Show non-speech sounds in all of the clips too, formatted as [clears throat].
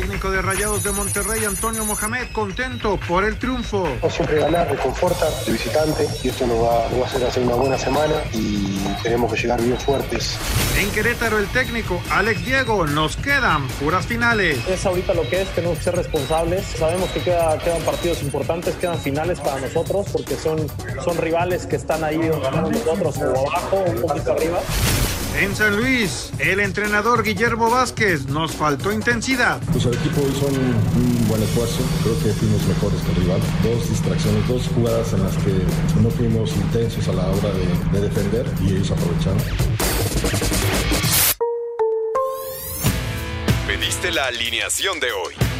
técnico de Rayados de Monterrey, Antonio Mohamed, contento por el triunfo. Siempre ganar reconforta de visitante y esto nos va, nos va a hacer hacer una buena semana y tenemos que llegar bien fuertes. En Querétaro, el técnico Alex Diego, nos quedan puras finales. Es ahorita lo que es, tenemos que ser responsables. Sabemos que queda, quedan partidos importantes, quedan finales para nosotros porque son, son rivales que están ahí ganando nosotros o abajo, un poquito arriba. En San Luis, el entrenador Guillermo Vázquez nos faltó intensidad. Pues el equipo hizo un, un, buen esfuerzo, creo que fuimos mejores que el rival. Dos distracciones, dos jugadas en las que no fuimos intensos a la hora de, de defender y ellos aprovecharon. Pediste la alineación de hoy.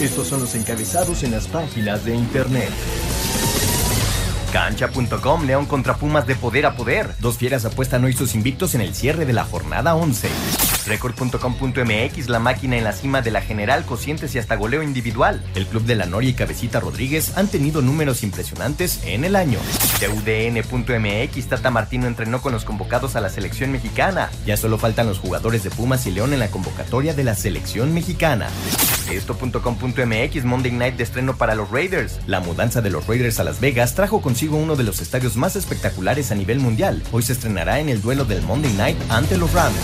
Estos son los encabezados en las páginas de internet. Cancha.com, León contra Pumas de poder a poder. Dos fieras apuestan hoy sus invictos en el cierre de la jornada 11. Record.com.mx, la máquina en la cima de la general, cocientes y hasta goleo individual. El club de la Noria y Cabecita Rodríguez han tenido números impresionantes en el año. TUDN.mx, Tata Martino entrenó con los convocados a la selección mexicana. Ya solo faltan los jugadores de Pumas y León en la convocatoria de la selección mexicana. Esto.com.mx, Monday Night de estreno para los Raiders. La mudanza de los Raiders a Las Vegas trajo consigo uno de los estadios más espectaculares a nivel mundial. Hoy se estrenará en el duelo del Monday Night ante los Rams.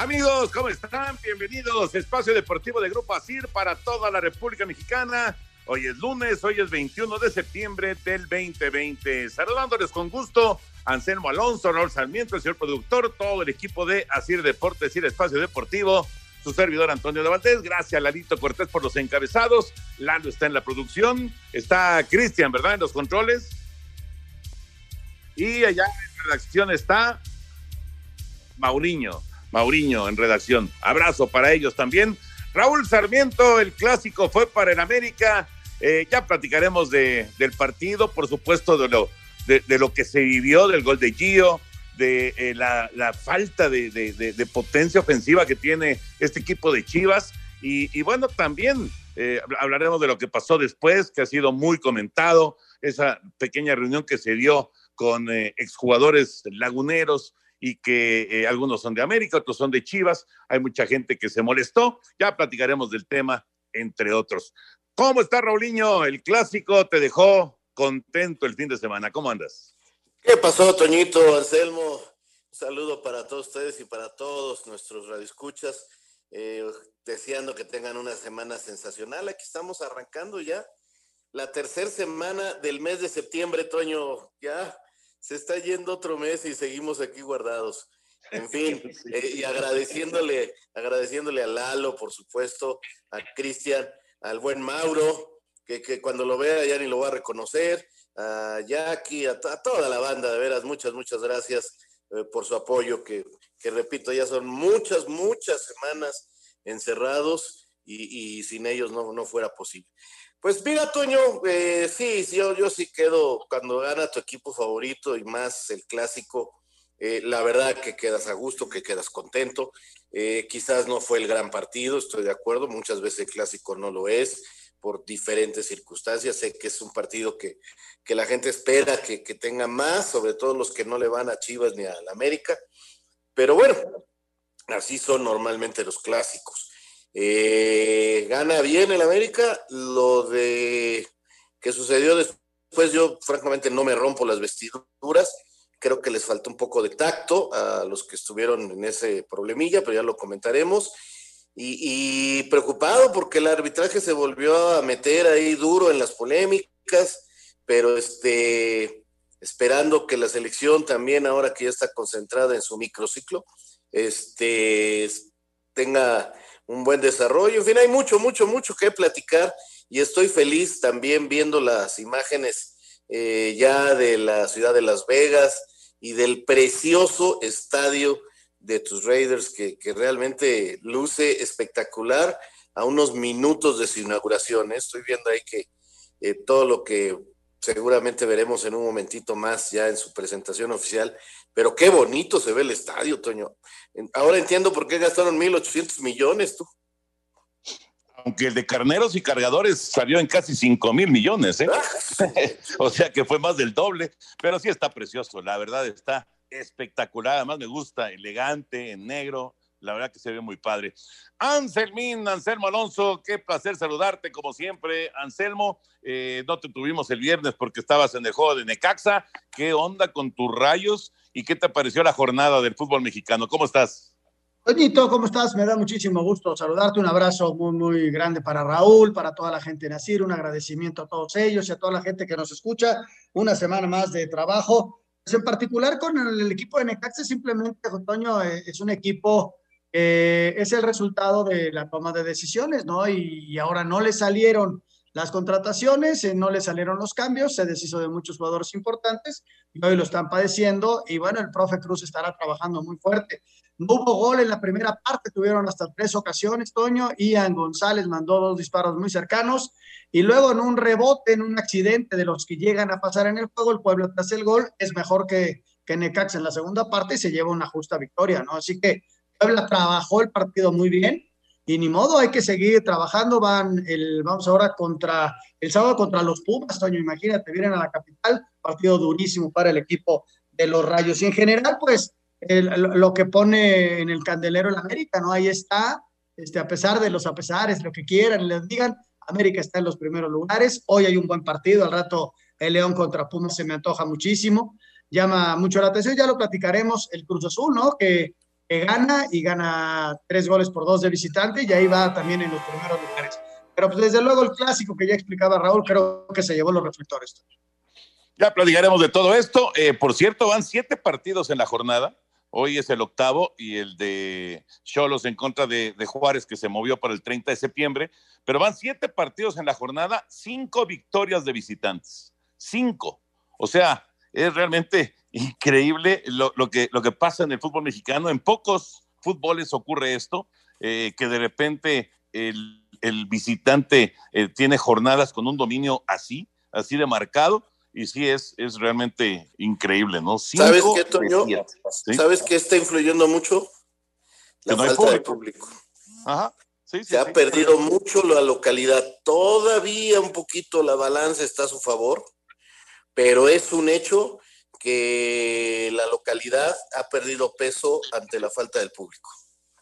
Amigos, ¿cómo están? Bienvenidos. Espacio Deportivo de Grupo ASIR para toda la República Mexicana. Hoy es lunes, hoy es 21 de septiembre del 2020. Saludándoles con gusto, Anselmo Alonso, Raúl Sarmiento, el señor productor, todo el equipo de Asir Deportes y Espacio Deportivo, su servidor Antonio de Valdés. Gracias, Lalito Cortés, por los encabezados. Lalo está en la producción. Está Cristian, ¿verdad? En los controles. Y allá en redacción está Mauriño. Mauriño en redacción. Abrazo para ellos también. Raúl Sarmiento, el clásico fue para el América. Eh, ya platicaremos de, del partido, por supuesto, de lo, de, lo que se vivió, del gol de Gio, de eh, la, falta de, potencia ofensiva que tiene este equipo de Chivas. Y, bueno, también eh, hablaremos de lo que pasó después, que ha sido muy comentado, esa pequeña reunión que se dio con exjugadores laguneros y que algunos son de América, otros son de Chivas. Hay mucha gente que se molestó. Ya platicaremos del tema, entre otros. ¿Cómo está Raulinho? El clásico te dejó contento el fin de semana. ¿Cómo andas? ¿Qué pasó, Toñito, Anselmo? Un saludo para todos ustedes y para todos nuestros radioescuchas. Eh, deseando que tengan una semana sensacional. Aquí estamos arrancando ya la tercera semana del mes de septiembre, Toño. Ya se está yendo otro mes y seguimos aquí guardados. En [laughs] fin, eh, y agradeciéndole, agradeciéndole a Lalo, por supuesto, a Cristian, al buen Mauro, que, que, cuando lo vea ya ni lo va a reconocer, a Jackie, a, toda la banda, de veras, muchas, muchas gracias eh, por su apoyo, que, que, repito, ya son muchas, muchas semanas encerrados y, y sin ellos no, no fuera posible. Pues mira, Toño, eh, sí, yo, yo sí quedo cuando gana tu equipo favorito y más el clásico. Eh, la verdad que quedas a gusto, que quedas contento. Eh, quizás no fue el gran partido, estoy de acuerdo. Muchas veces el clásico no lo es por diferentes circunstancias. Sé que es un partido que, que la gente espera que, que, tenga más, sobre todo los que no le van a Chivas ni a la América. Pero bueno, así son normalmente los clásicos. Eh, gana bien el América. Lo de que sucedió después, yo francamente no me rompo las vestiduras. Creo que les faltó un poco de tacto a los que estuvieron en ese problemilla, pero ya lo comentaremos. Y, preocupado porque el arbitraje se volvió a meter ahí duro en las polémicas, pero este, esperando que la selección también, ahora que ya está concentrada en su microciclo, este, tenga un buen desarrollo. En fin, hay mucho, mucho, mucho que platicar y estoy feliz también viendo las imágenes eh, ya de la ciudad de Las Vegas y del precioso estadio de tus Raiders que, realmente luce espectacular a unos minutos de su inauguración. ¿eh? Estoy viendo ahí que eh, todo lo que seguramente veremos en un momentito más ya en su presentación oficial, pero qué bonito se ve el estadio, Toño. Ahora entiendo por qué gastaron 1.800 millones, tú. Aunque el de carneros y cargadores salió en casi 5 mil millones, ¿eh? [laughs] o sea que fue más del doble, pero sí está precioso, la verdad está espectacular, además me gusta, elegante, en negro, la verdad que se ve muy padre. Anselmín, Anselmo Alonso, qué placer saludarte como siempre. Anselmo, eh, no te tuvimos el viernes porque estabas en el juego de Necaxa. ¿Qué onda con tus rayos y qué te pareció la jornada del fútbol mexicano? ¿Cómo estás? Toñito, ¿cómo estás? Me da muchísimo gusto saludarte. Un abrazo muy, muy grande para Raúl, para toda la gente de Nacir. Un agradecimiento a todos ellos y a toda la gente que nos escucha. Una semana más de trabajo. Pues en particular con el, equipo de Necaxa, simplemente, Toño, eh, es un equipo eh, es el resultado de la toma de decisiones, ¿no? Y, ahora no le salieron las contrataciones, eh, no le salieron los cambios, se deshizo de muchos jugadores importantes y hoy lo están padeciendo. Y bueno, el profe Cruz estará trabajando muy fuerte. No hubo gol en la primera parte, tuvieron hasta tres ocasiones, Toño. Ian González mandó dos disparos muy cercanos y luego en un rebote, en un accidente de los que llegan a pasar en el juego, el pueblo tras el gol es mejor que, que Necax en la segunda parte y se lleva una justa victoria, ¿no? Así que Puebla trabajó el partido muy bien y ni modo, hay que seguir trabajando. Van el, vamos ahora contra el sábado contra los Pumas, Toño, imagínate, vienen a la capital, partido durísimo para el equipo de los Rayos. Y en general, pues, lo que pone en el candelero el América, ¿no? Ahí está, este, a pesar de los apesares, lo que quieran, les digan, América está en los primeros lugares. Hoy hay un buen partido, al rato el León contra Pumas se me antoja muchísimo, llama mucho la atención, ya lo platicaremos, el Cruz Azul, ¿no? Que que gana y gana tres goles por dos de visitante y ahí va también en los primeros lugares. Pero pues desde luego el clásico que ya explicaba Raúl, creo que se llevó los reflectores. Ya platicaremos de todo esto. Eh, por cierto, van siete partidos en la jornada. Hoy es el octavo y el de Cholos en contra de, Juárez que se movió para el 30 de septiembre. Pero van siete partidos en la jornada, cinco victorias de visitantes. Cinco. O sea, es realmente increíble lo, que, lo que pasa en el fútbol mexicano. En pocos fútboles ocurre esto, eh, que de repente el, visitante eh, tiene jornadas con un dominio así, así de marcado. Y sí, es, es realmente increíble, ¿no? ¿Sabes qué, Toño? ¿Sabes qué está influyendo mucho? La falta de público. Ajá. Se ha perdido mucho la localidad. Todavía un poquito la balanza está a su favor, pero es un hecho que la localidad ha perdido peso ante la falta del público.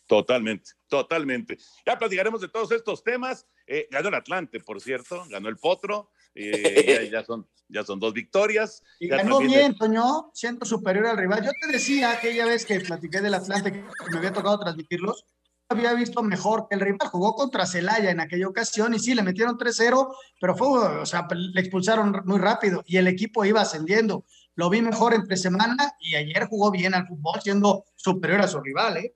Totalmente, totalmente. Ya platicaremos de todos estos temas. Eh, ganó el Atlante, por cierto, ganó el Potro. Eh, ya, son, ya son dos victorias. Y ganó bien, Toño, siendo superior al rival. Yo te decía aquella vez que platiqué del Atlante, que me había tocado transmitirlos, había visto mejor que el rival. Jugó contra Celaya en aquella ocasión y sí, le metieron 3-0, pero fue, o sea, le expulsaron muy rápido y el equipo iba ascendiendo lo vi mejor entre semana y ayer jugó bien al fútbol, siendo superior a su rival, ¿eh?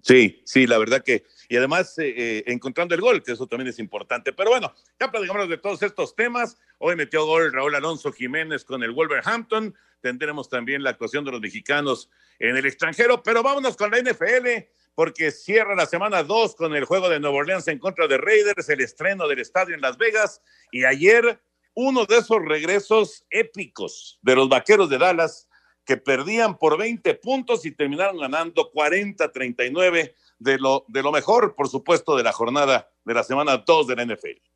Sí, sí, la verdad que, y además eh, eh, encontrando el gol, que eso también es importante. Pero bueno, ya platicamos de todos estos temas. Hoy metió gol Raúl Alonso Jiménez con el Wolverhampton. Tendremos también la actuación de los mexicanos en el extranjero. Pero vámonos con la NFL, porque cierra la semana 2 con el juego de Nueva Orleans en contra de Raiders, el estreno del estadio en Las Vegas. Y ayer uno de esos regresos épicos de los Vaqueros de Dallas que perdían por 20 puntos y terminaron ganando 40-39 de lo, de lo mejor, por supuesto, de la jornada de la semana 2 de la NFL.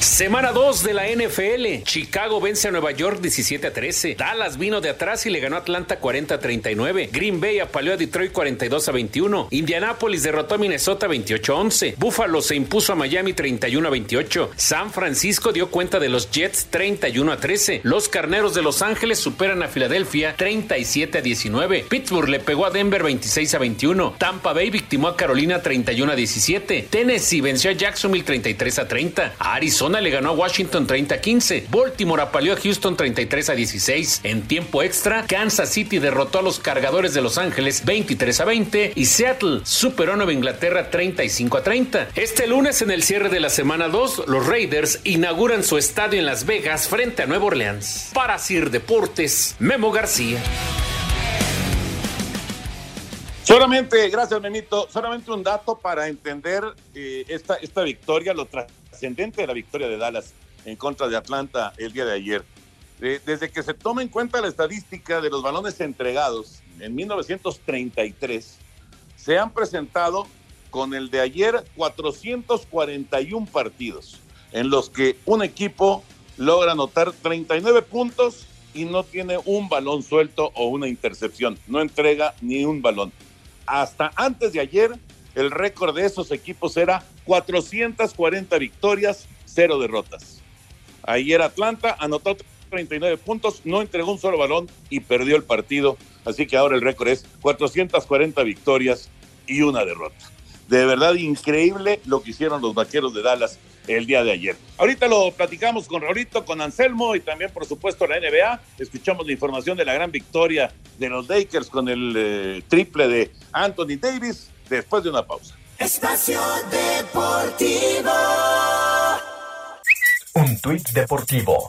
Semana 2 de la NFL. Chicago vence a Nueva York 17 a 13. Dallas vino de atrás y le ganó a Atlanta 40 a 39. Green Bay apaleó a Detroit 42 a 21. Indianapolis derrotó a Minnesota 28 a 11. Buffalo se impuso a Miami 31 a 28. San Francisco dio cuenta de los Jets 31 a 13. Los Carneros de Los Ángeles superan a Filadelfia 37 a 19. Pittsburgh le pegó a Denver 26 a 21. Tampa Bay victimó a Carolina 31 a 17. Tennessee venció a Jacksonville 33 a 30. Arizona Le ganó a Washington 30 a 15. Baltimore apaleó a Houston 33 a 16. En tiempo extra, Kansas City derrotó a los cargadores de Los Ángeles 23 a 20 y Seattle superó a Nueva Inglaterra 35 a 30. Este lunes en el cierre de la semana 2, los Raiders inauguran su estadio en Las Vegas frente a Nueva Orleans. Para Sir Deportes, Memo García. Solamente, gracias Benito, solamente un dato para entender eh, esta, esta victoria, lo trascendente de la victoria de Dallas en contra de Atlanta el día de ayer. Eh, desde que se toma en cuenta la estadística de los balones entregados en 1933, se han presentado con el de ayer 441 partidos en los que un equipo logra anotar 39 puntos y no tiene un balón suelto o una intercepción, no entrega ni un balón. Hasta antes de ayer, el récord de esos equipos era 440 victorias, cero derrotas. Ayer Atlanta anotó 39 puntos, no entregó un solo balón y perdió el partido. Así que ahora el récord es 440 victorias y una derrota. De verdad increíble lo que hicieron los vaqueros de Dallas el día de ayer. Ahorita lo platicamos con Raulito, con Anselmo y también, por supuesto, la NBA. Escuchamos la información de la gran victoria de los Lakers con el eh, triple de Anthony Davis después de una pausa. Espacio Deportivo. Un tuit deportivo.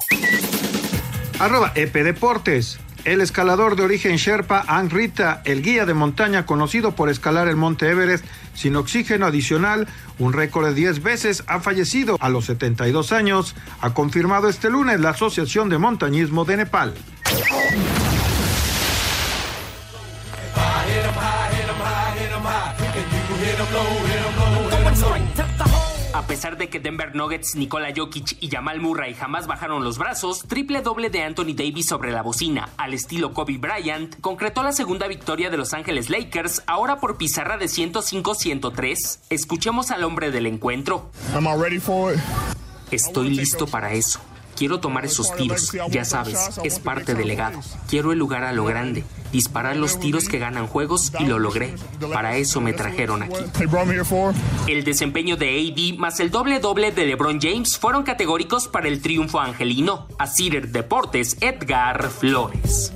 Arroba EP Deportes. El escalador de origen Sherpa Ang Rita, el guía de montaña conocido por escalar el monte Everest sin oxígeno adicional, un récord de 10 veces, ha fallecido a los 72 años, ha confirmado este lunes la Asociación de Montañismo de Nepal. A pesar de que Denver Nuggets, Nikola Jokic y Jamal Murray jamás bajaron los brazos, triple doble de Anthony Davis sobre la bocina, al estilo Kobe Bryant, concretó la segunda victoria de Los Ángeles Lakers, ahora por pizarra de 105-103. Escuchemos al hombre del encuentro. Estoy listo para eso. Quiero tomar esos tiros, ya sabes, es parte del legado. Quiero el lugar a lo grande, disparar los tiros que ganan juegos y lo logré. Para eso me trajeron aquí. El desempeño de AD más el doble doble de LeBron James fueron categóricos para el triunfo angelino. A Cider Deportes, Edgar Flores.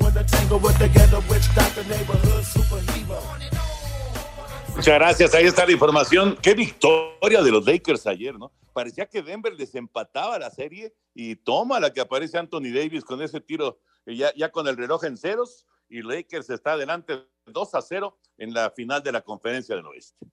Muchas gracias, ahí está la información. Qué victoria de los Lakers ayer, ¿no? Parecía que Denver desempataba la serie y toma la que aparece Anthony Davis con ese tiro ya, ya con el reloj en ceros y Lakers está adelante 2 a 0 en la final de la conferencia del oeste.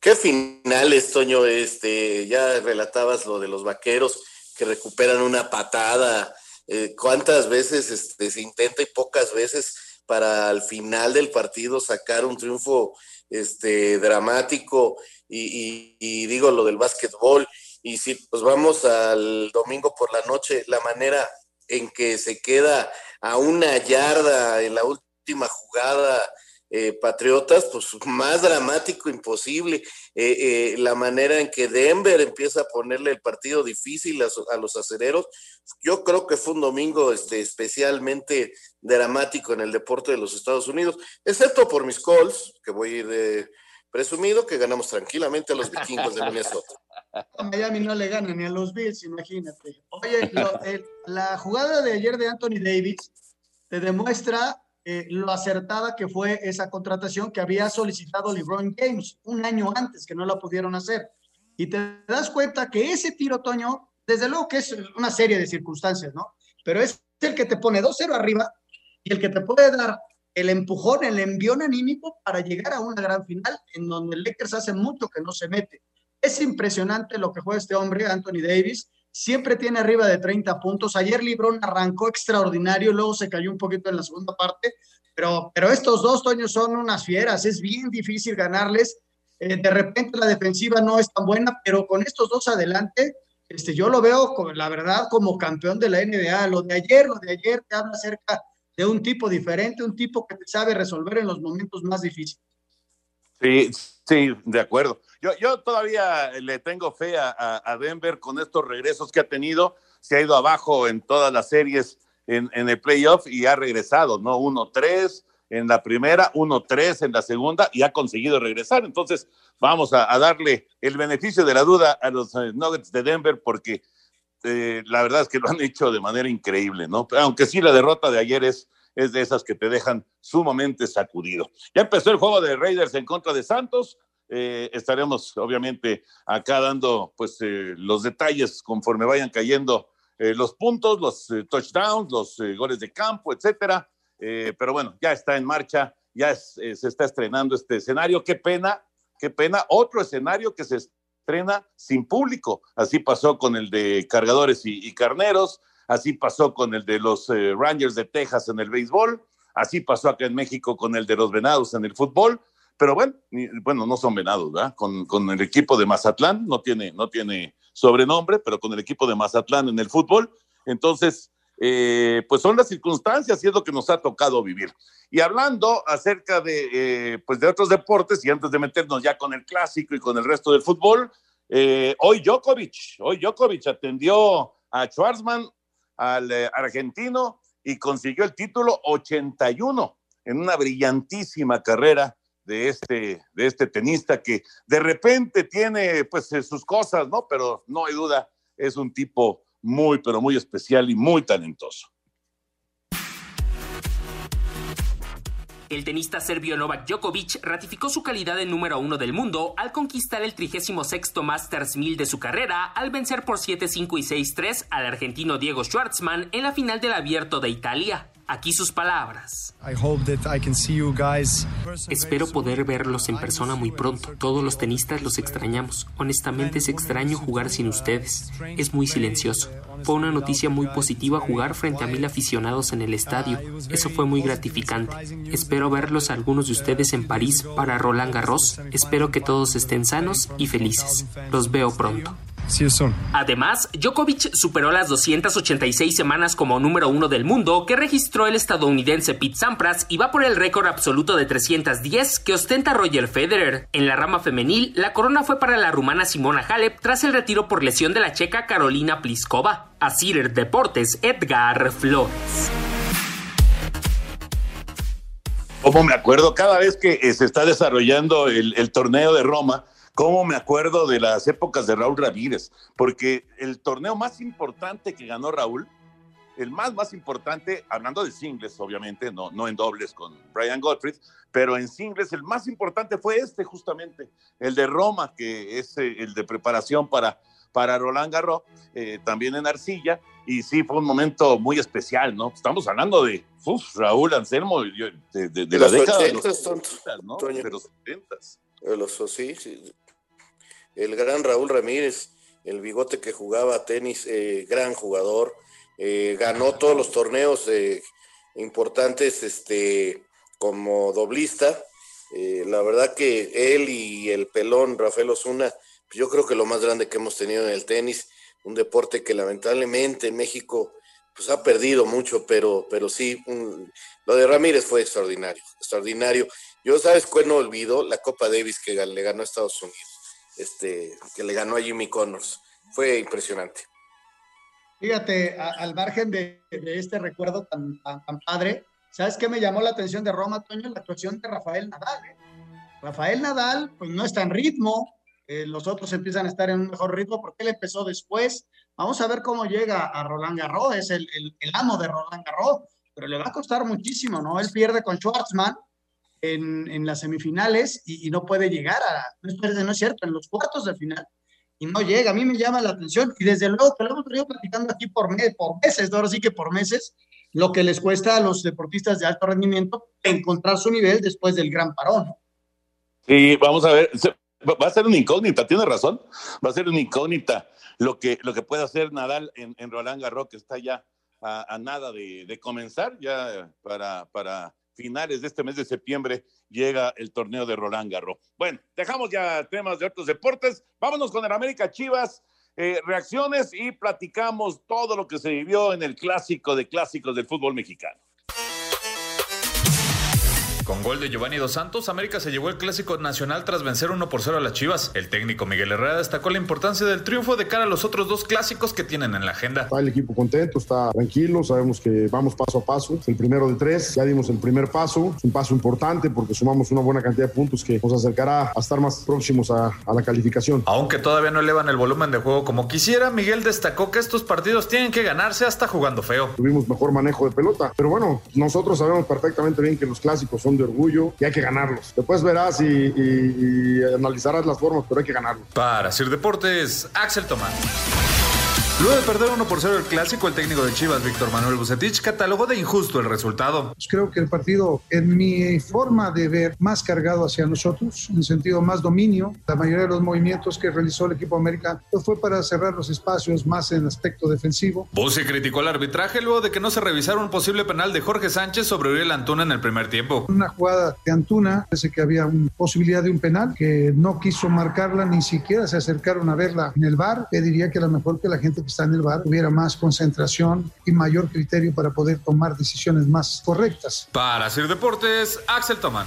Qué finales, Toño, este, ya relatabas lo de los vaqueros que recuperan una patada, eh, cuántas veces este, se intenta y pocas veces para al final del partido sacar un triunfo este, dramático y, y digo lo del básquetbol. Y si pues vamos al domingo por la noche, la manera en que se queda a una yarda en la última jugada eh, Patriotas, pues más dramático imposible. Eh, eh, la manera en que Denver empieza a ponerle el partido difícil a, los acereros, yo creo que fue un domingo este, especialmente dramático en el deporte de los Estados Unidos, excepto por mis calls, que voy a ir de presumido, que ganamos tranquilamente a los vikingos de Minnesota. Miami no le gana ni a los Bills, imagínate. Oye, la jugada de ayer de Anthony Davis te demuestra eh, lo acertada que fue esa contratación que había solicitado LeBron James un año antes, que no la pudieron hacer. Y te das cuenta que ese tiro, Toño, desde luego que es una serie de circunstancias, ¿no? Pero es el que te pone 2-0 arriba y el que te puede dar el empujón, el envión anímico para llegar a una gran final en donde el Lakers hace mucho que no se mete. Es impresionante lo que juega este hombre, Anthony Davis. Siempre tiene arriba de 30 puntos. Ayer Libron arrancó extraordinario, luego se cayó un poquito en la segunda parte, pero, pero estos dos Toños son unas fieras. Es bien difícil ganarles. Eh, de repente la defensiva no es tan buena, pero con estos dos adelante, este, yo lo veo, la verdad, como campeón de la NBA. Lo de ayer, lo de ayer te habla acerca de un tipo diferente, un tipo que te sabe resolver en los momentos más difíciles. Sí, sí, de acuerdo. Yo, todavía le tengo fe a, Denver con estos regresos que ha tenido. Se ha ido abajo en todas las series en, el playoff y ha regresado, ¿no? 1-3 en la primera, 1-3 en la segunda y ha conseguido regresar. Entonces, vamos a, darle el beneficio de la duda a los eh, Nuggets de Denver porque eh, la verdad es que lo han hecho de manera increíble, ¿no? Aunque sí la derrota de ayer es, es de esas que te dejan sumamente sacudido. Ya empezó el juego de Raiders en contra de Santos. Eh, estaremos obviamente acá dando pues eh, los detalles conforme vayan cayendo los puntos, los touchdowns, los goles de campo, etcétera. pero bueno, ya está en marcha, ya se está estrenando este escenario. Qué pena, qué pena. Otro escenario que se estrena sin público. Así pasó con el de cargadores y, carneros, así pasó con el de los eh, Rangers de Texas en el béisbol, así pasó acá en México con el de los Venados en el fútbol. Pero bueno, bueno, no son venados, ¿verdad? Con, con, el equipo de Mazatlán, no tiene, no tiene sobrenombre, pero con el equipo de Mazatlán en el fútbol. Entonces, eh, pues son las circunstancias y es lo que nos ha tocado vivir. Y hablando acerca de, eh, pues de otros deportes, y antes de meternos ya con el clásico y con el resto del fútbol, eh, hoy Djokovic, hoy Djokovic atendió a Schwarzman, al argentino, y consiguió el título 81 en una brillantísima carrera de este, de este tenista que de repente tiene pues sus cosas, ¿no? Pero no hay duda, es un tipo muy, pero muy especial y muy talentoso. El tenista serbio Novak Djokovic ratificó su calidad de número uno del mundo al conquistar el 36 Masters 1000 de su carrera al vencer por 7-5 y 6-3 al argentino Diego Schwartzman en la final del Abierto de Italia. Aquí sus palabras. Espero poder verlos en persona muy pronto. Todos los tenistas los extrañamos. Honestamente es extraño jugar sin ustedes. Es muy silencioso. Fue una noticia muy positiva jugar frente a mil aficionados en el estadio. Eso fue muy gratificante. Espero verlos a algunos de ustedes en París para Roland Garros. Espero que todos estén sanos y felices. Los veo pronto. Además, Djokovic superó las 286 semanas como número uno del mundo que registró el estadounidense Pete Sampras y va por el récord absoluto de 310 que ostenta Roger Federer. En la rama femenil, la corona fue para la rumana Simona Halep tras el retiro por lesión de la checa Carolina Pliskova. A Cider Deportes, Edgar Flores. Como me acuerdo, cada vez que eh, se está desarrollando el torneo de Roma, ¿Cómo me acuerdo de las épocas de Raúl Ramírez? Porque el torneo más importante que ganó Raúl, el más, más importante, hablando de singles, obviamente, no, no en dobles con Brian Gottfried, pero en singles el más importante fue este justamente, el de Roma, que es eh, el de preparación para, para Roland Garros, eh, también en Arcilla, y sí, fue un momento muy especial, ¿no? Estamos hablando de Raúl Anselmo, de, de, la década de los 70, ¿no? De los 70. De los, sí, sí, el gran Raúl Ramírez, el bigote que jugaba tenis, eh, gran jugador, eh, ganó todos los torneos eh, importantes este, como doblista. la verdad que él y el pelón Rafael Osuna, pues yo creo que lo más grande que hemos tenido en el tenis, un deporte que lamentablemente en México pues ha perdido mucho, pero, pero sí, lo de Ramírez fue extraordinario, extraordinario. Yo, ¿sabes cuál no olvido? La Copa Davis que le ganó a Estados Unidos este, que le ganó a Jimmy Connors. Fue impresionante. Fíjate, al margen de, este recuerdo tan, padre, ¿sabes qué me llamó la atención de Roma, Toño? La actuación de Rafael Nadal. ¿eh? Rafael Nadal, pues no está en ritmo, eh, los otros empiezan a estar en un mejor ritmo porque él empezó después. Vamos a ver cómo llega a Roland Garros, es el, el, el amo de Roland Garros, pero le va a costar muchísimo, ¿no? Él pierde con Schwartzman, en, las semifinales y, no puede llegar a, no es, cierto, en los cuartos de final y no llega. A mí me llama la atención y desde luego que lo hemos venido platicando aquí por, por meses, ahora sí que por meses, lo que les cuesta a los deportistas de alto rendimiento encontrar su nivel después del gran parón. Sí, vamos a ver, va a ser una incógnita, tiene razón, va a ser una incógnita lo que, lo que puede hacer Nadal en, Roland Garros, que está ya a, nada de, de, comenzar, ya para, para finales de este mes de septiembre llega el torneo de Roland Garros. Bueno, dejamos ya temas de otros deportes. Vámonos con el América Chivas. Eh, reacciones y platicamos todo lo que se vivió en el clásico de clásicos del fútbol mexicano. Con gol de Giovanni Dos Santos, América se llevó el clásico nacional tras vencer 1 por 0 a las Chivas. El técnico Miguel Herrera destacó la importancia del triunfo de cara a los otros dos clásicos que tienen en la agenda. Está el equipo contento, está tranquilo, sabemos que vamos paso a paso. Es el primero de tres, ya dimos el primer paso, es un paso importante porque sumamos una buena cantidad de puntos que nos acercará a estar más próximos a, a la calificación. Aunque todavía no elevan el volumen de juego como quisiera, Miguel destacó que estos partidos tienen que ganarse hasta jugando feo. Tuvimos mejor manejo de pelota, pero bueno, nosotros sabemos perfectamente bien que los clásicos son de orgullo y hay que ganarlos. Después verás y, analizarás las formas, pero hay que ganarlos. Para Sir Deportes, Axel Tomás. Luego de perder 1 por 0 el clásico, el técnico de Chivas, Víctor Manuel Bucetich, catalogó de injusto el resultado. Pues Creo que el partido, en mi forma de ver, más cargado hacia nosotros, en sentido más dominio. La mayoría de los movimientos que realizó el equipo América pues fue para cerrar los espacios más en aspecto defensivo. Buce criticó el arbitraje luego de que no se revisara un posible penal de Jorge Sánchez sobre Uriel Antuna en el primer tiempo. Una jugada de Antuna, parece que había una posibilidad de un penal, que no quiso marcarla, ni siquiera se acercaron a verla en el bar. Que diría que a lo mejor que la gente que está en el bar tuviera más concentración y mayor criterio para poder tomar decisiones más correctas. Para Sir Deportes, Axel Tomán.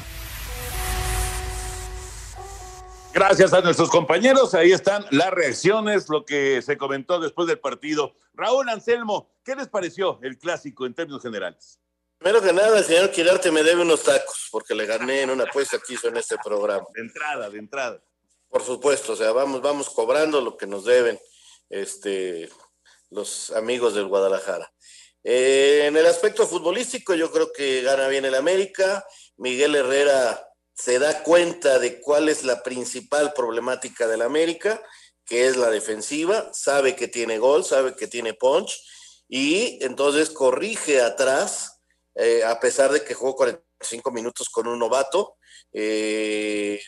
Gracias a nuestros compañeros. Ahí están las reacciones, lo que se comentó después del partido. Raúl Anselmo, ¿qué les pareció el clásico en términos generales? Primero que nada, el señor Quirarte me debe unos tacos, porque le gané en una apuesta que hizo en este programa. De entrada, de entrada. Por supuesto, o sea, vamos, vamos cobrando lo que nos deben este, los amigos del Guadalajara. Eh, en el aspecto futbolístico, yo creo que gana bien el América. Miguel Herrera se da cuenta de cuál es la principal problemática del América, que es la defensiva, sabe que tiene gol, sabe que tiene punch, y entonces corrige atrás, eh, a pesar de que jugó 45 minutos con un novato, eh,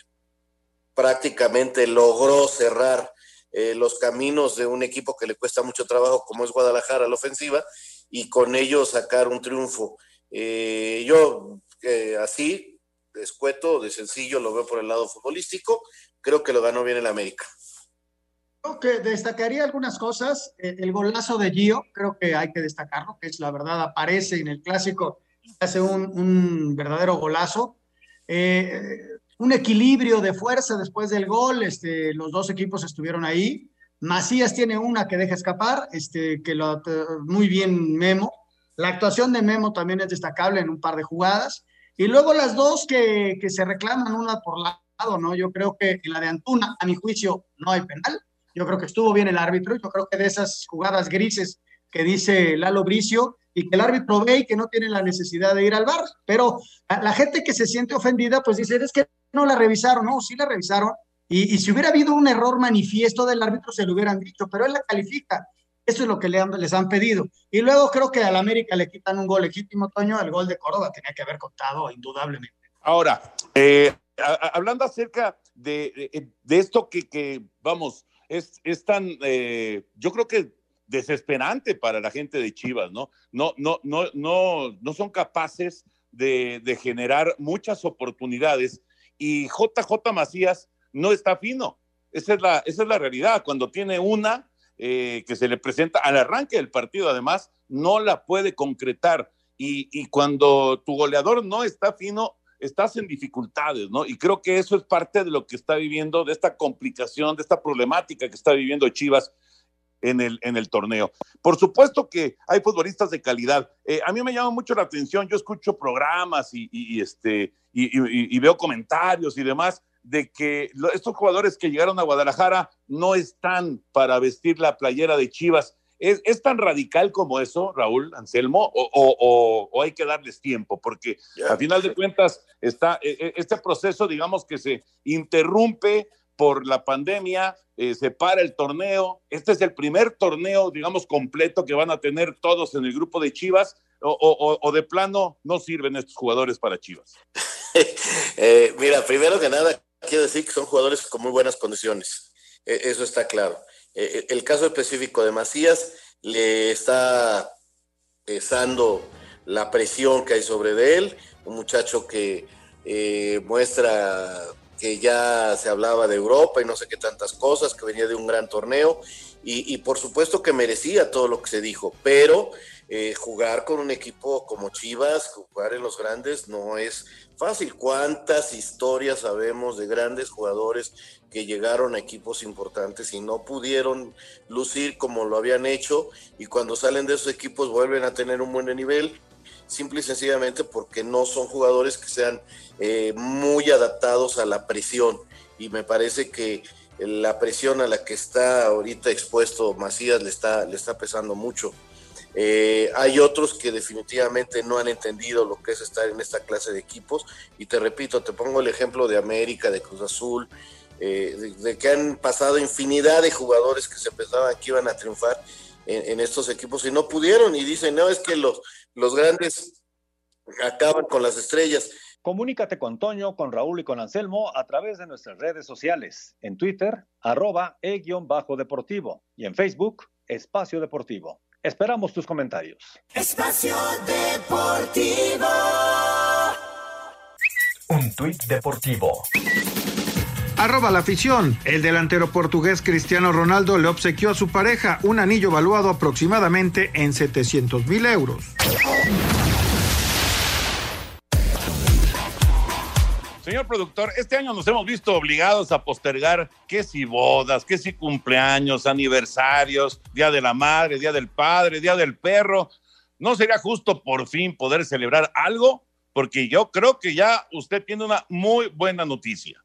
prácticamente logró cerrar eh, los caminos de un equipo que le cuesta mucho trabajo como es Guadalajara la ofensiva y con ello sacar un triunfo. Eh, yo eh, así, de escueto, de sencillo, lo veo por el lado futbolístico, creo que lo ganó bien el América. Creo que destacaría algunas cosas. Eh, El golazo de Gio, creo que hay que destacarlo, que es la verdad, aparece en el clásico, hace un, un verdadero golazo. Eh, un equilibrio de fuerza después del gol, este, los dos equipos estuvieron ahí. Macías tiene una que deja escapar, este, que lo muy bien Memo. La actuación de Memo también es destacable en un par de jugadas. Y luego las dos que, que se reclaman una por lado, ¿no? Yo creo que en la de Antuna, a mi juicio, no hay penal. Yo creo que estuvo bien el árbitro. Yo creo que de esas jugadas grises que dice Lalo Bricio y que el árbitro ve y que no tiene la necesidad de ir al bar. Pero la gente que se siente ofendida, pues dice, es que no la revisaron. No, sí la revisaron. Y, y si hubiera habido un error manifiesto del árbitro, se lo hubieran dicho, pero él la califica. Eso es lo que le han- les han pedido. Y luego creo que al América le quitan un gol legítimo, Toño. El gol de Córdoba tenía que haber contado, indudablemente. Ahora, eh, hablando acerca de, de- de esto que, que, vamos, es, es tan, eh, yo creo que desesperante para la gente de Chivas, ¿no? No, no, no, no, no son capaces de, de generar muchas oportunidades y JJ Macías no está fino. Esa es la, esa es la realidad. Cuando tiene una eh, que se le presenta al arranque del partido, además, no la puede concretar. Y, y cuando tu goleador no está fino, estás en dificultades, ¿no? Y creo que eso es parte de lo que está viviendo, de esta complicación, de esta problemática que está viviendo Chivas en el, en el torneo. Por supuesto que hay futbolistas de calidad. Eh, a mí me llama mucho la atención, yo escucho programas y, este, y, y- y veo comentarios y demás de que estos jugadores que llegaron a Guadalajara no están para vestir la playera de Chivas. ¿Es, es tan radical como eso, Raúl Anselmo? ¿O, o- o- o hay que darles tiempo? Porque a final de cuentas está eh, eh, este proceso, digamos, que se interrumpe por la pandemia, eh, se para el torneo. Este es el primer torneo, digamos, completo que van a tener todos en el grupo de Chivas. O de plano no sirven estos jugadores para Chivas. [laughs] Eh, mira, primero que nada, quiero decir que son jugadores con muy buenas condiciones. Eh, eso está claro. Eh, el caso específico de Macías le está pesando la presión que hay sobre él. Un muchacho que eh, muestra que ya se hablaba de Europa y no sé qué tantas cosas, que venía de un gran torneo y, por supuesto que merecía todo lo que se dijo, pero eh, jugar con un equipo como Chivas, jugar en los grandes no es fácil. ¿Cuántas historias sabemos de grandes jugadores que llegaron a equipos importantes y no pudieron lucir como lo habían hecho y cuando salen de esos equipos vuelven a tener un buen nivel? Simple y sencillamente porque no son jugadores que sean eh, muy adaptados a la presión. Y me parece que la presión a la que está ahorita expuesto Macías le está, le está pesando mucho. Eh, hay otros que definitivamente no han entendido lo que es estar en esta clase de equipos. Y te repito, te pongo el ejemplo de América, de Cruz Azul, eh, de, que han pasado infinidad de jugadores que se pensaban que iban a triunfar en, estos equipos y no pudieron. Y dicen, no, es que los, los grandes acaban con las estrellas. Comunícate con Toño, con Raúl y con Anselmo a través de nuestras redes sociales. En Twitter, arroba e-deportivo y en Facebook, Espacio Deportivo. Esperamos tus comentarios. Espacio Deportivo. Un tuit deportivo. Arroba la afición. El delantero portugués Cristiano Ronaldo le obsequió a su pareja un anillo valuado aproximadamente en 700 mil euros. Señor productor, este año nos hemos visto obligados a postergar que si bodas, que si cumpleaños, aniversarios, Día de la Madre, Día del Padre, Día del Perro. ¿No sería justo por fin poder celebrar algo? Porque yo creo que ya usted tiene una muy buena noticia.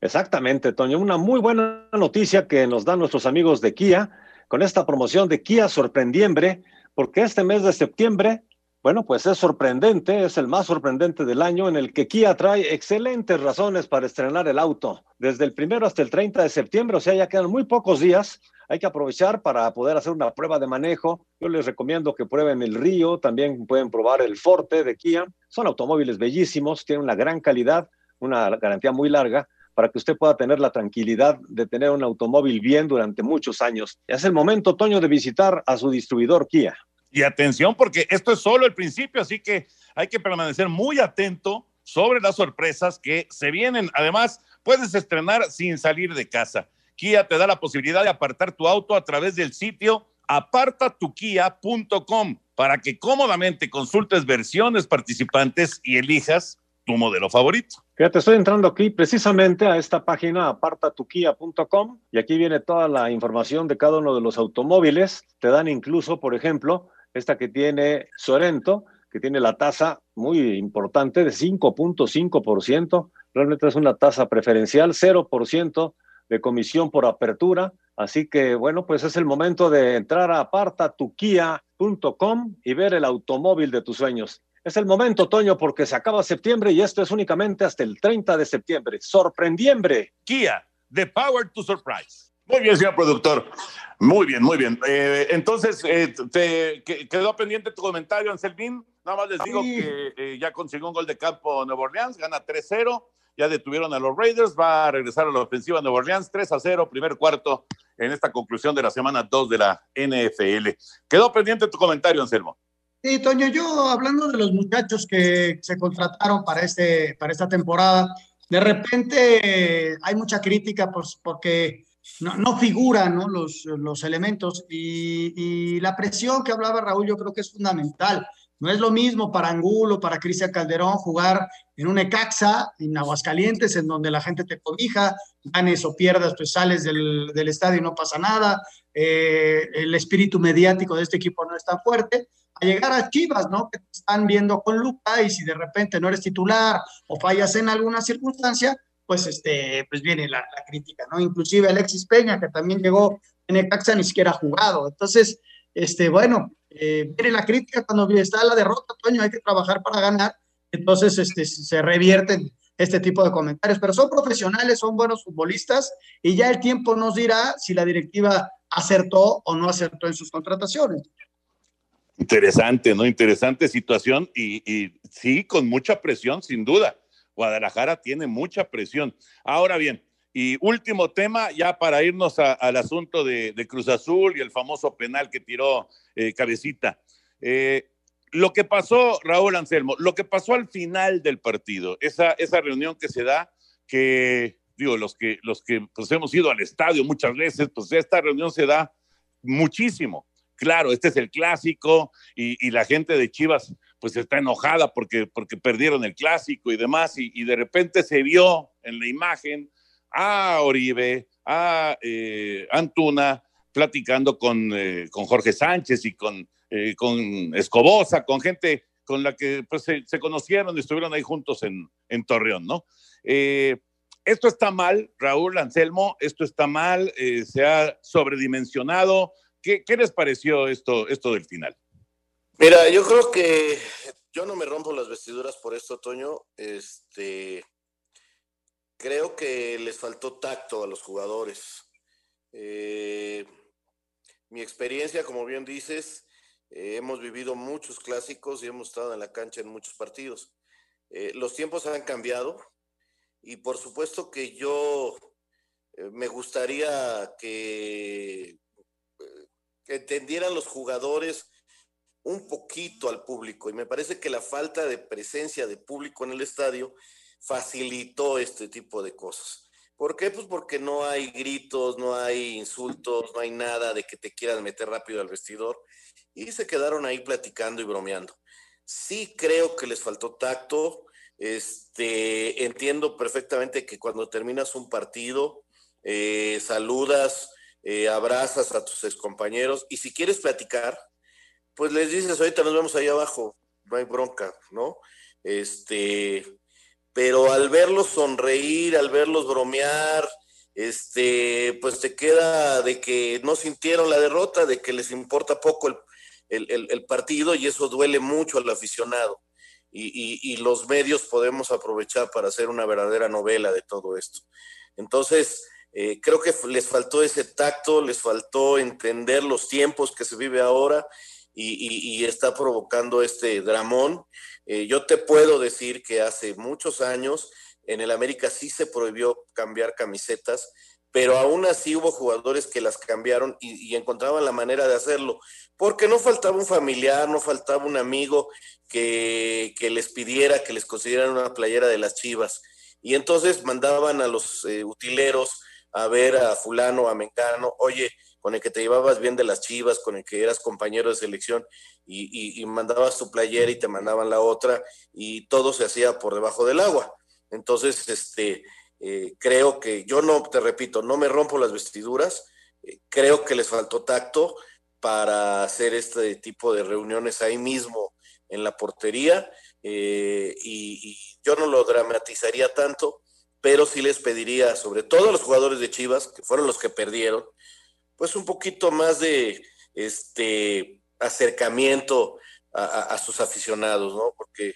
Exactamente, Toño, una muy buena noticia que nos dan nuestros amigos de Kia con esta promoción de Kia Sorprendiembre, porque este mes de septiembre bueno, pues es sorprendente, es el más sorprendente del año en el que Kia trae excelentes razones para estrenar el auto. Desde el primero hasta el 30 de septiembre, o sea, ya quedan muy pocos días. Hay que aprovechar para poder hacer una prueba de manejo. Yo les recomiendo que prueben el Río, también pueden probar el Forte de Kia. Son automóviles bellísimos, tienen una gran calidad, una garantía muy larga para que usted pueda tener la tranquilidad de tener un automóvil bien durante muchos años. Es el momento, Toño, de visitar a su distribuidor Kia. Y atención, porque esto es solo el principio, así que hay que permanecer muy atento sobre las sorpresas que se vienen. Además, puedes estrenar sin salir de casa. Kia te da la posibilidad de apartar tu auto a través del sitio apartatukia.com para que cómodamente consultes versiones participantes y elijas tu modelo favorito. Fíjate, estoy entrando aquí precisamente a esta página apartatukia.com y aquí viene toda la información de cada uno de los automóviles. Te dan incluso, por ejemplo, esta que tiene Sorento, que tiene la tasa muy importante de 5.5%, realmente es una tasa preferencial, 0% de comisión por apertura, así que bueno, pues es el momento de entrar a apartatukia.com y ver el automóvil de tus sueños. Es el momento, Toño, porque se acaba septiembre y esto es únicamente hasta el 30 de septiembre. ¡Sorprendiembre! Kia, the power to surprise. Muy bien, señor productor. Muy bien, muy bien. Eh, entonces, eh, te, quedó pendiente tu comentario, Anselmín. Nada más les digo que eh, ya consiguió un gol de campo Nuevo Orleans, gana 3-0. Ya detuvieron a los Raiders, va a regresar a la ofensiva Nuevo Orleans 3 0, primer cuarto en esta conclusión de la semana 2 de la NFL. Quedó pendiente tu comentario, Anselmo. Sí, Toño, yo hablando de los muchachos que se contrataron para, este, para esta temporada, de repente hay mucha crítica pues, porque no, no figuran ¿no? Los, los elementos y, la presión que hablaba Raúl yo creo que es fundamental. No es lo mismo para Angulo, para Cristian Calderón jugar en un Ecaxa, en Aguascalientes, en donde la gente te cobija, ganes o pierdas, pues sales del, del estadio y no pasa nada. Eh, el espíritu mediático de este equipo no es tan fuerte. A llegar a Chivas, ¿no? Que te están viendo con lupa y si de repente no eres titular o fallas en alguna circunstancia, pues, este, pues viene la, crítica, ¿no? Inclusive Alexis Peña, que también llegó en el Caxa, ni siquiera ha jugado. Entonces, este, bueno, eh, viene la crítica cuando está la derrota, Toño, hay que trabajar para ganar. Entonces, este, se revierten este tipo de comentarios, pero son profesionales, son buenos futbolistas y ya el tiempo nos dirá si la directiva acertó o no acertó en sus contrataciones. Interesante, ¿no? Interesante situación y, y sí, con mucha presión, sin duda. Guadalajara tiene mucha presión. Ahora bien, y último tema, ya para irnos al asunto de, Cruz Azul y el famoso penal que tiró eh, Cabecita. Eh, lo que pasó, Raúl Anselmo, lo que pasó al final del partido, esa, esa reunión que se da, que digo, los que, los que pues, hemos ido al estadio muchas veces, pues esta reunión se da muchísimo. Claro, este es el clásico y, la gente de Chivas pues está enojada porque, porque perdieron el clásico y demás y, de repente se vio en la imagen a Oribe, a eh, Antuna platicando con, eh, con, Jorge Sánchez y con, eh, con Escobosa, con gente con la que pues, se, conocieron y estuvieron ahí juntos en, en Torreón, ¿no? esto está mal, Raúl Anselmo, esto está mal, se ha sobredimensionado, ¿Qué, les pareció esto, esto del final? Mira, yo creo que yo no me rompo las vestiduras por esto, Toño. Este, creo que les faltó tacto a los jugadores. Eh, mi experiencia, como bien dices, eh, hemos vivido muchos clásicos y hemos estado en la cancha en muchos partidos. Eh, los tiempos han cambiado y por supuesto que yo me gustaría que entendieran los jugadores un poquito al público. Y me parece que la falta de presencia de público en el estadio facilitó este tipo de cosas. ¿Por qué? Pues porque no hay gritos, no hay insultos, no hay nada de que te quieran meter rápido al vestidor. Y se quedaron ahí platicando y bromeando. Sí creo que les faltó tacto. Este, entiendo perfectamente que cuando terminas un partido, eh, saludas, eh, abrazas a tus compañeros y si quieres platicar, pues les dices, ahorita nos vemos ahí abajo, no hay bronca, ¿no? Este, pero al verlos sonreír, al verlos bromear, este, pues te queda de que no sintieron la derrota, de que les importa poco el, partido y eso duele mucho al aficionado. Y, y, los medios podemos aprovechar para hacer una verdadera novela de todo esto. Entonces, eh, creo que les faltó ese tacto, les faltó entender los tiempos que se vive ahora y, está provocando este dramón. Eh, yo te puedo decir que hace muchos años en el América sí se prohibió cambiar camisetas, pero aún así hubo jugadores que las cambiaron y, encontraban la manera de hacerlo, porque no faltaba un familiar, no faltaba un amigo que, les pidiera que les consideraran una playera de las Chivas. Y entonces mandaban a los eh, utileros a ver a fulano, a Mengano, oye, con el que te llevabas bien de las chivas, con el que eras compañero de selección y, mandabas tu playera y te mandaban la otra y todo se hacía por debajo del agua. Entonces, este, eh, creo que yo no, te repito, no me rompo las vestiduras, eh, creo que les faltó tacto para hacer este tipo de reuniones ahí mismo en la portería eh, y, y, yo no lo dramatizaría tanto pero sí les pediría, sobre todo a los jugadores de Chivas, que fueron los que perdieron, pues un poquito más de este acercamiento a, sus aficionados, ¿no? Porque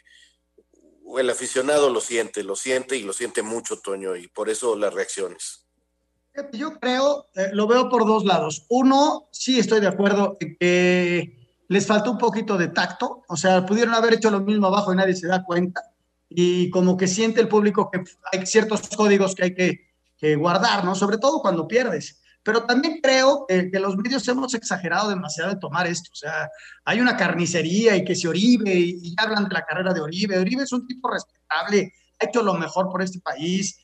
el aficionado lo siente, lo siente y lo siente mucho, Toño, y por eso las reacciones. Yo creo, eh, lo veo por dos lados. Uno, sí estoy de acuerdo en que les faltó un poquito de tacto, o sea, pudieron haber hecho lo mismo abajo y nadie se da cuenta y como que siente el público que hay ciertos códigos que hay que, guardar, ¿no? Sobre todo cuando pierdes. Pero también creo que, los medios hemos exagerado demasiado de tomar esto. O sea, hay una carnicería y que se Oribe y, hablan de la carrera de Oribe. Oribe es un tipo respetable, ha hecho lo mejor por este país.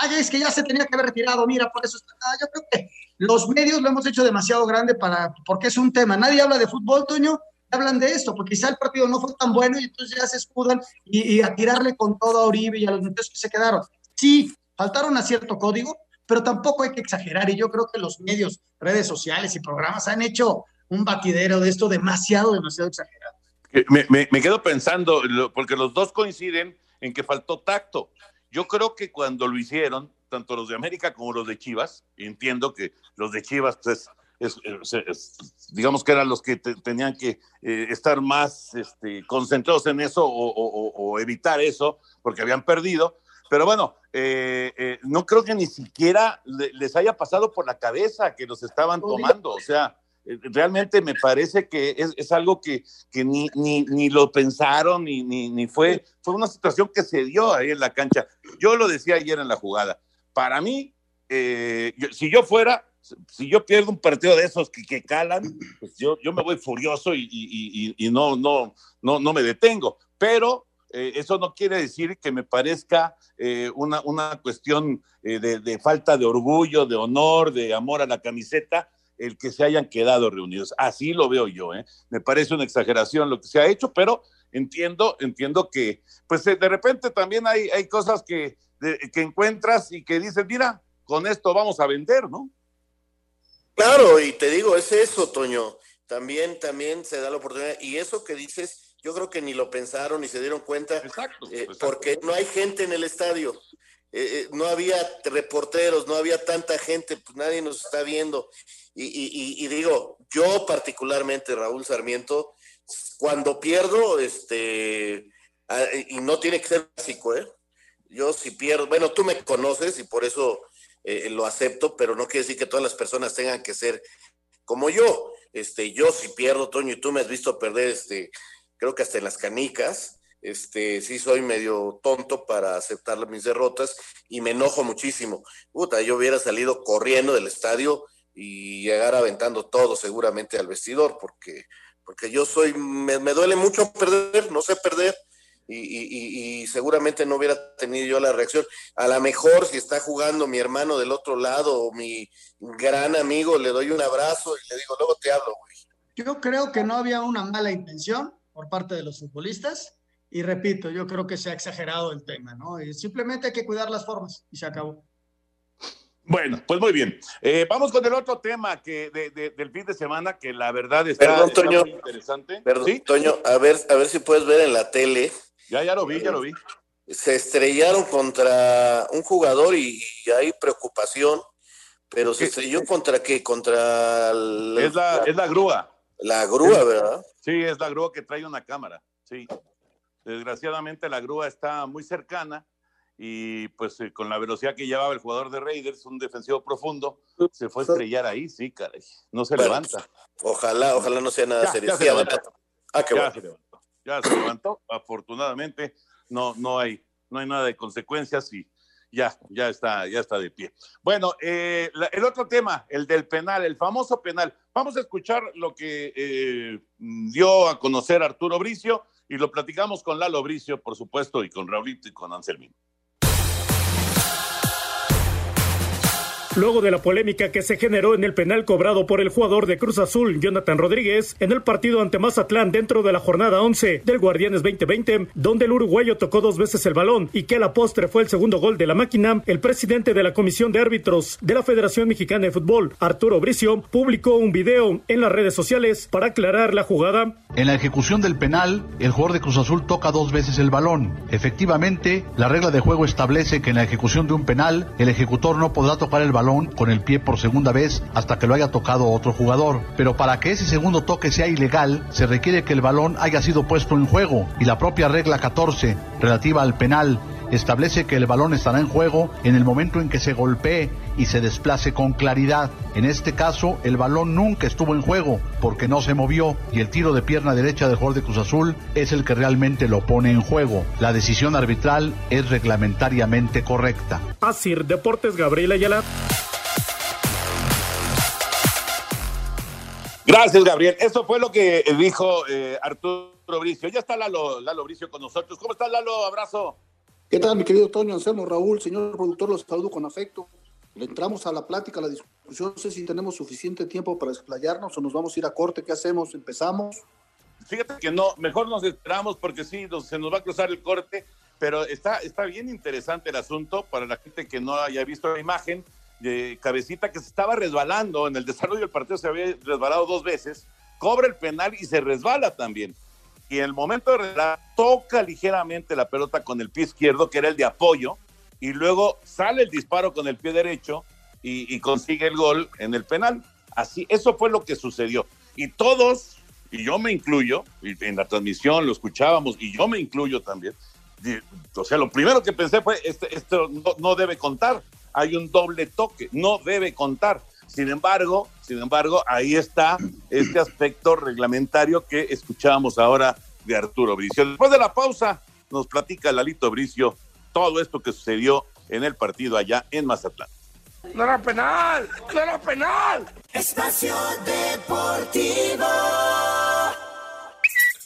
Ay, es que ya se tenía que haber retirado, mira, por eso está. Ah, yo creo que los medios lo hemos hecho demasiado grande para, porque es un tema. Nadie habla de fútbol, Toño, hablan de esto, porque quizá el partido no fue tan bueno y entonces ya se escudan y, a tirarle con todo a Uribe y a los medios que se quedaron. Sí, faltaron a cierto código, pero tampoco hay que exagerar y yo creo que los medios, redes sociales y programas han hecho un batidero de esto demasiado, demasiado exagerado. Me, me quedo pensando, porque los dos coinciden en que faltó tacto. Yo creo que cuando lo hicieron, tanto los de América como los de Chivas, entiendo que los de Chivas pues, digamos que eran los que tenían que eh, estar más este, concentrados en eso o, evitar eso porque habían perdido. Pero bueno, eh, eh, no creo que ni siquiera les haya pasado por la cabeza que los estaban tomando. O sea, realmente me parece que es, algo que, ni, ni, lo pensaron, ni, ni, fue, fue una situación que se dio ahí en la cancha. Yo lo decía ayer en la jugada. Para mí, si yo fuera, si yo pierdo un partido de esos que, que calan, pues yo, yo me voy furioso y, y, y, no, no, no, no me detengo. Pero eh, eso no quiere decir que me parezca eh, una, una cuestión eh, de, falta de orgullo, de honor, de amor a la camiseta, el que se hayan quedado reunidos. Así lo veo yo. Me parece una exageración lo que se ha hecho, pero entiendo, entiendo que, pues de repente también hay, hay cosas que, que encuentras y que dices, mira, con esto vamos a vender, ¿no? Claro, y te digo, es eso, Toño. También, también se da la oportunidad. Y eso que dices, yo creo que ni lo pensaron ni se dieron cuenta, eh, porque no hay gente en el estadio. Eh, eh, no había reporteros, no había tanta gente, pues nadie nos está viendo. Y, y- y- y digo, yo particularmente, Raúl Sarmiento, cuando pierdo, este, ah, y no tiene que ser básico, ¿eh? Yo si pierdo, bueno, tú me conoces y por eso eh, lo acepto, pero no quiere decir que todas las personas tengan que ser como yo. Este, yo si pierdo, Toño, y tú me has visto perder, este, creo que hasta en las canicas, este, sí soy medio tonto para aceptar mis derrotas y me enojo muchísimo. Puta, yo hubiera salido corriendo del estadio y llegar aventando todo seguramente al vestidor, porque, porque yo soy, me, me duele mucho perder, no sé perder, y, y- y- seguramente no hubiera tenido yo la reacción. A lo mejor si está jugando mi hermano del otro lado o mi gran amigo, le doy un abrazo y le digo, luego te hablo, güey. Yo creo que no había una mala intención por parte de los futbolistas y repito, yo creo que se ha exagerado el tema, ¿no? Y simplemente hay que cuidar las formas y se acabó. Bueno, pues muy bien. Eh, vamos con el otro tema que de- de- del fin de semana, que la verdad está, Perdón, está Toño. muy interesante. Perdón, Toño, a ver, a ver si puedes ver en la tele. Ya, ya lo vi, ya lo vi. Se estrellaron contra un jugador y, y hay preocupación, pero se estrelló contra qué? Contra el- Es la, es la grúa. La grúa, ¿verdad? Sí, es la grúa que trae una cámara. Sí. Desgraciadamente la grúa está muy cercana y pues eh, con la velocidad que llevaba el jugador de Raiders, un defensivo profundo, se fue a estrellar ahí, sí, caray. No se Bueno, levanta. Ojalá, ojalá no sea nada Ya, serio. ya se Sí, levantó. adelante. Ah, qué ya bueno. se levantó. Ya se levantó. Afortunadamente no, no, hay, no hay nada de consecuencias y ya, ya está, ya está de pie. Bueno, eh, la- el otro tema, el del penal, el famoso penal. Vamos a escuchar lo que eh, dio a conocer Arturo Bricio y lo platicamos con Lalo Bricio, por supuesto, y con Raulito y con Anselmín. Luego de la polémica que se generó en el penal cobrado por el jugador de Cruz Azul, Jonathan Rodríguez, en el partido ante Mazatlán dentro de la jornada 11 del Guardianes 2020, donde el uruguayo tocó dos veces el balón y que a la postre fue el segundo gol de la máquina, el presidente de la Comisión de Árbitros de la Federación Mexicana de Fútbol, Arturo Bricio, publicó un video en las redes sociales para aclarar la jugada. En la ejecución del penal, el jugador de Cruz Azul toca dos veces el balón. Efectivamente, la regla de juego establece que en la ejecución de un penal, el ejecutor no podrá tocar el balón con el pie por segunda vez hasta que lo haya tocado otro jugador. Pero para que ese segundo toque sea ilegal, se requiere que el balón haya sido puesto en juego y la propia regla 14, relativa al penal, establece que el balón estará en juego en el momento en que se golpee y se desplace con claridad. En este caso, el balón nunca estuvo en juego porque no se movió y el tiro de pierna derecha del jugador de Cruz Azul es el que realmente lo pone en juego. La decisión arbitral es reglamentariamente correcta. Asir Deportes Gabriel Ayala. Gracias, Gabriel. Eso fue lo que dijo eh, Arturo Bricio. Ya está Lalo, Lalo Bricio con nosotros. ¿Cómo estás, Lalo? Abrazo. ¿Qué tal, mi querido Toño Anselmo, Raúl, señor productor? Los saludo con afecto. Le entramos a la plática, a la discusión. No sé si tenemos suficiente tiempo para explayarnos o nos vamos a ir a corte. ¿Qué hacemos? ¿Empezamos? Fíjate que no, mejor nos esperamos porque sí, nos- se nos va a cruzar el corte, pero está, está bien interesante el asunto para la gente que no haya visto la imagen de Cabecita que se estaba resbalando en el desarrollo del partido, se había resbalado dos veces, cobra el penal y se resbala también. Y en el momento de resbalar, toca ligeramente la pelota con el pie izquierdo, que era el de apoyo, y luego sale el disparo con el pie derecho y, y consigue el gol en el penal. Así, eso fue lo que sucedió. Y todos, y yo me incluyo, y en la transmisión lo escuchábamos, y yo me incluyo también. O sea, lo primero que pensé fue, este, esto no, no debe contar, hay un doble toque, no debe contar. Sin embargo, sin embargo, ahí está este aspecto reglamentario que escuchábamos ahora de Arturo Bricio. Después de la pausa, nos platica Lalito Bricio todo esto que sucedió en el partido allá en Mazatlán. ¡No era penal! ¡No era penal! Espacio Deportivo.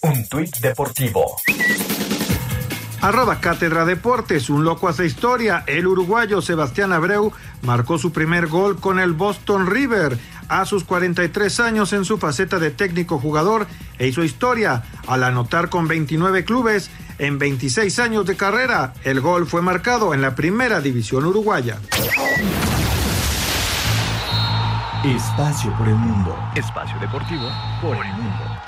Un tuit deportivo. Arroba Cátedra Deportes, un loco hace historia. El uruguayo Sebastián Abreu marcó su primer gol con el Boston River a sus 43 años en su faceta de técnico jugador e hizo historia al anotar con 29 clubes en 26 años de carrera. El gol fue marcado en la primera división uruguaya. Espacio por el mundo. Espacio deportivo por el mundo.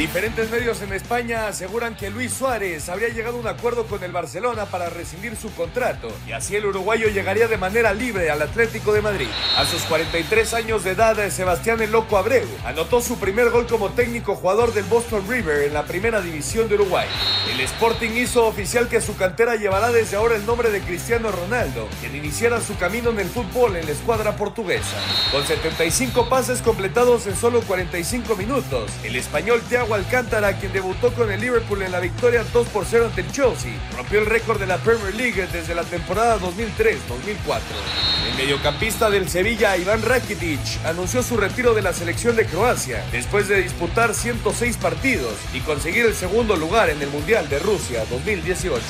Diferentes medios en España aseguran que Luis Suárez habría llegado a un acuerdo con el Barcelona para rescindir su contrato y así el uruguayo llegaría de manera libre al Atlético de Madrid. A sus 43 años de edad, Sebastián el Loco Abreu anotó su primer gol como técnico jugador del Boston River en la primera división de Uruguay. El Sporting hizo oficial que su cantera llevará desde ahora el nombre de Cristiano Ronaldo, quien iniciara su camino en el fútbol en la escuadra portuguesa. Con 75 pases completados en solo 45 minutos, el español Thiago Alcántara, quien debutó con el Liverpool en la victoria 2 por 0 ante el Chelsea, rompió el récord de la Premier League desde la temporada 2003-2004. El mediocampista del Sevilla, Iván Rakitic, anunció su retiro de la selección de Croacia después de disputar 106 partidos y conseguir el segundo lugar en el Mundial de Rusia 2018.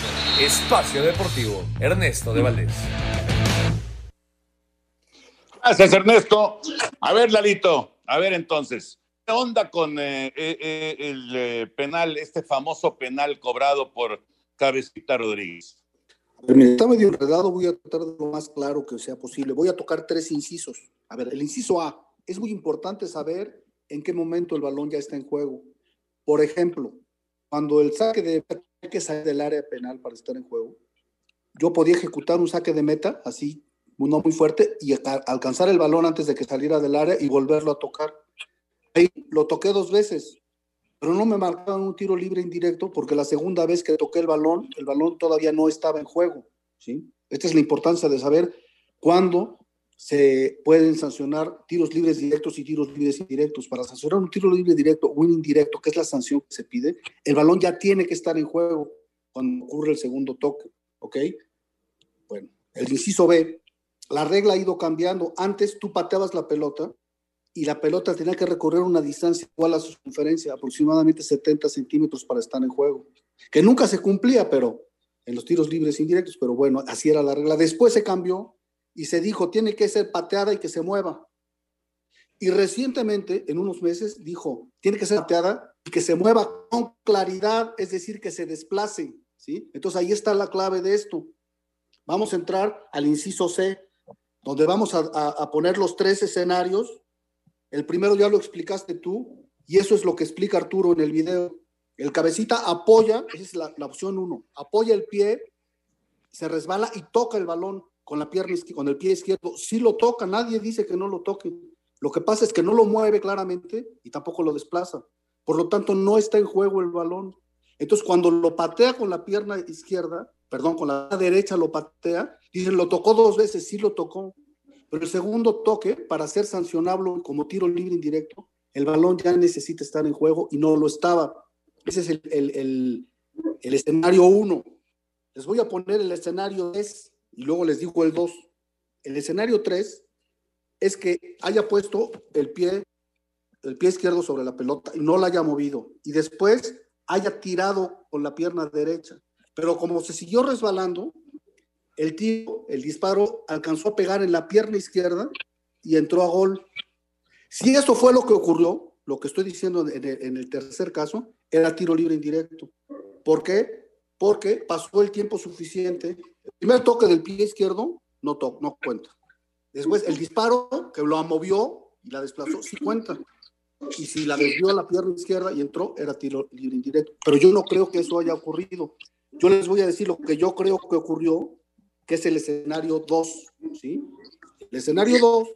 Espacio Deportivo, Ernesto de Valdés. Gracias, Ernesto. A ver, Lalito, a ver entonces. ¿Qué onda con eh, eh, eh, el penal, este famoso penal cobrado por Cabecita Rodríguez? Está medio enredado, voy a tratar de lo más claro que sea posible. Voy a tocar tres incisos. A ver, el inciso A, es muy importante saber en qué momento el balón ya está en juego. Por ejemplo, cuando el saque de hay que salir del área penal para estar en juego, yo podía ejecutar un saque de meta, así, no muy fuerte, y alcanzar el balón antes de que saliera del área y volverlo a tocar. Ahí lo toqué dos veces, pero no me marcaban un tiro libre indirecto porque la segunda vez que toqué el balón, el balón todavía no estaba en juego. ¿sí? Esta es la importancia de saber cuándo se pueden sancionar tiros libres directos y tiros libres indirectos. Para sancionar un tiro libre directo o un indirecto, que es la sanción que se pide, el balón ya tiene que estar en juego cuando ocurre el segundo toque. ¿Ok? Bueno, el inciso B, la regla ha ido cambiando. Antes tú pateabas la pelota y la pelota tenía que recorrer una distancia igual a su conferencia, aproximadamente 70 centímetros para estar en juego, que nunca se cumplía, pero en los tiros libres indirectos, pero bueno, así era la regla. Después se cambió y se dijo, tiene que ser pateada y que se mueva. Y recientemente, en unos meses, dijo, tiene que ser pateada y que se mueva con claridad, es decir, que se desplace, ¿sí? Entonces ahí está la clave de esto. Vamos a entrar al inciso C, donde vamos a, a, a poner los tres escenarios el primero ya lo explicaste tú y eso es lo que explica Arturo en el video. El cabecita apoya, esa es la, opción uno, apoya el pie, se resbala y toca el balón con la pierna con el pie izquierdo. Sí lo toca, nadie dice que no lo toque. Lo que pasa es que no lo mueve claramente y tampoco lo desplaza. Por lo tanto, no está en juego el balón. Entonces, cuando lo patea con la pierna izquierda, perdón, con la derecha lo patea, dicen, lo tocó dos veces, sí lo tocó. Pero el segundo toque, para ser sancionable como tiro libre indirecto, el balón ya necesita estar en juego y no lo estaba. Ese es el, el, el, escenario uno. Les voy a poner el escenario 3 y luego les digo el 2. El escenario 3 es que haya puesto el pie, el pie izquierdo sobre la pelota y no la haya movido. Y después haya tirado con la pierna derecha. Pero como se siguió resbalando, el tiro, el disparo, alcanzó a pegar en la pierna izquierda y entró a gol. Si eso fue lo que ocurrió, lo que estoy diciendo en el, tercer caso, era tiro libre indirecto. ¿Por qué? Porque pasó el tiempo suficiente. El primer toque del pie izquierdo no, to no cuenta. Después, el disparo que lo movió y la desplazó, sí cuenta. Y si la desvió a la pierna izquierda y entró, era tiro libre indirecto. Pero yo no creo que eso haya ocurrido. Yo les voy a decir lo que yo creo que ocurrió que es el escenario 2, ¿sí? El escenario 2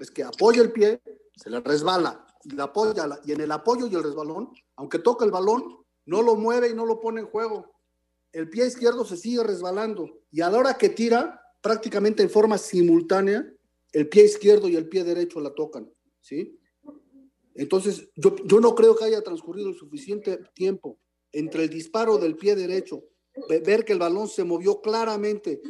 es que apoya el pie, se le resbala, y, la apoya, y en el apoyo y el resbalón, aunque toca el balón, no lo mueve y no lo pone en juego. El pie izquierdo se sigue resbalando, y a la hora que tira, prácticamente en forma simultánea, el pie izquierdo y el pie derecho la tocan, ¿sí? Entonces, yo, yo no creo que haya transcurrido el suficiente tiempo entre el disparo del pie derecho ver que el balón se movió claramente